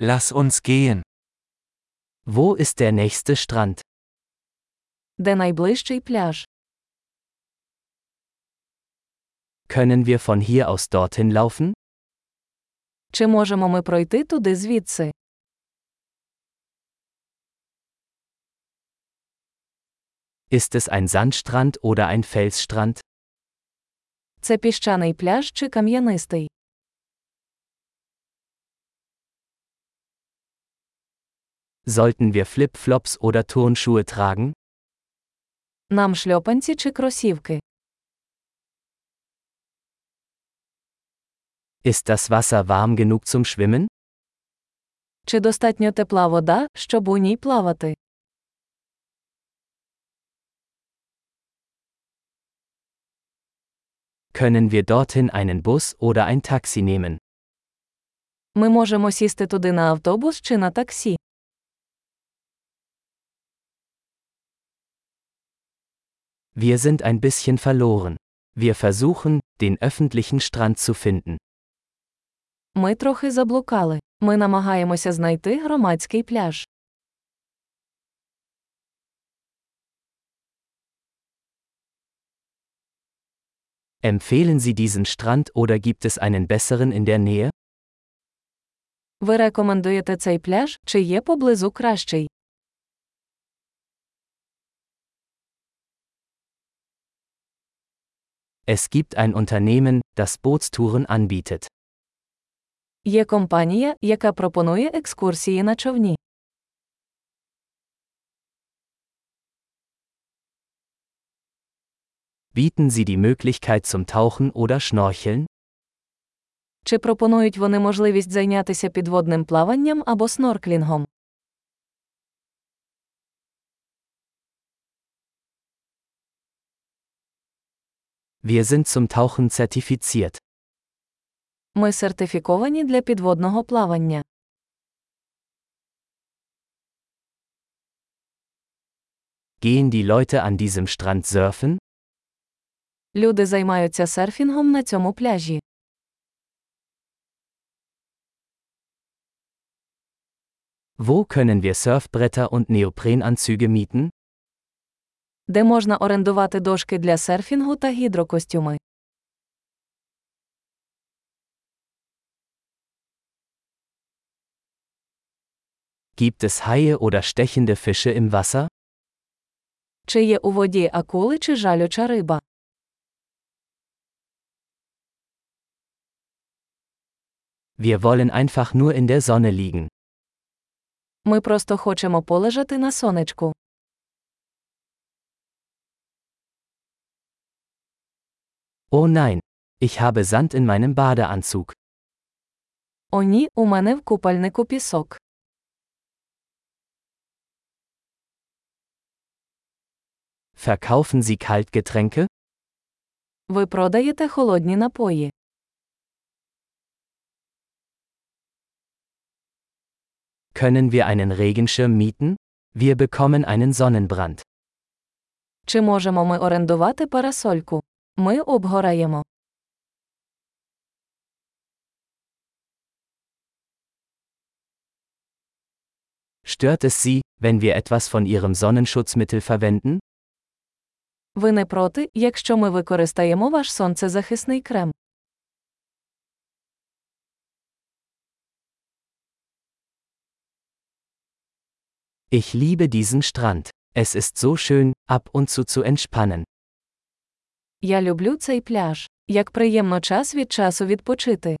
Lass uns gehen. Wo ist der nächste Strand? Де найближчий пляж? Können wir von hier aus dorthin laufen? Чи можемо ми пройти туди звідси? Ist es ein Sandstrand oder ein Felsstrand? Це піщаний пляж чи кам'янистий? Sollten wir Flip-Flops oder Turnschuhe tragen? Нам шльопанці чи кросівки? Ist das Wasser warm genug zum Schwimmen? Чи достатньо тепла вода, щоб у ній плавати? Können wir dorthin einen Bus oder ein Taxi nehmen? Ми можемо сісти туди на автобус чи на таксі. Wir sind ein bisschen verloren. Wir versuchen, den öffentlichen Strand zu finden. Ми трохи заблукали. Ми намагаємося знайти громадський пляж. Empfehlen Sie diesen Strand oder gibt es einen besseren in der Nähe? Ви рекомендуєте цей пляж, чи є поблизу кращий? Es gibt ein Unternehmen, das Bootstouren anbietet. Є компанія, яка пропонує екскурсії на човні. Bieten Sie die Möglichkeit zum Tauchen oder Schnorcheln? Чи пропонують вони можливість зайнятися підводним плаванням або снорклінгом? Wir sind zum Tauchen zertifiziert. Ми сертифіковані для підводного плавання. Gehen die Leute an diesem Strand surfen? Люди займаються серфінгом на цьому пляжі. Wo können wir Surfbretter und Neoprenanzüge mieten? Де можна орендувати дошки для серфінгу та гідрокостюми. Gibt es Haie oder stechende Fische im Wasser? Чи є у воді акули чи жалюча риба? Wir wollen einfach nur in der Sonne liegen. Ми просто хочемо полежати на сонечку. Oh nein, ich habe Sand in meinem Badeanzug. О ні, у мене в купальнику пісок. Verkaufen Sie Kaltgetränke? Ви продаєте холодні напої. Können wir einen Regenschirm mieten? Wir bekommen einen Sonnenbrand. Чи можемо ми орендувати парасольку? Ми обгораємо. Stört es Sie, wenn wir etwas von Ihrem Sonnenschutzmittel verwenden? Ви не проти, якщо ми використаємо ваш сонцезахисний крем. Ich liebe diesen Strand. Es ist so schön, ab und zu zu entspannen. Я люблю цей пляж. Як приємно час від часу відпочити.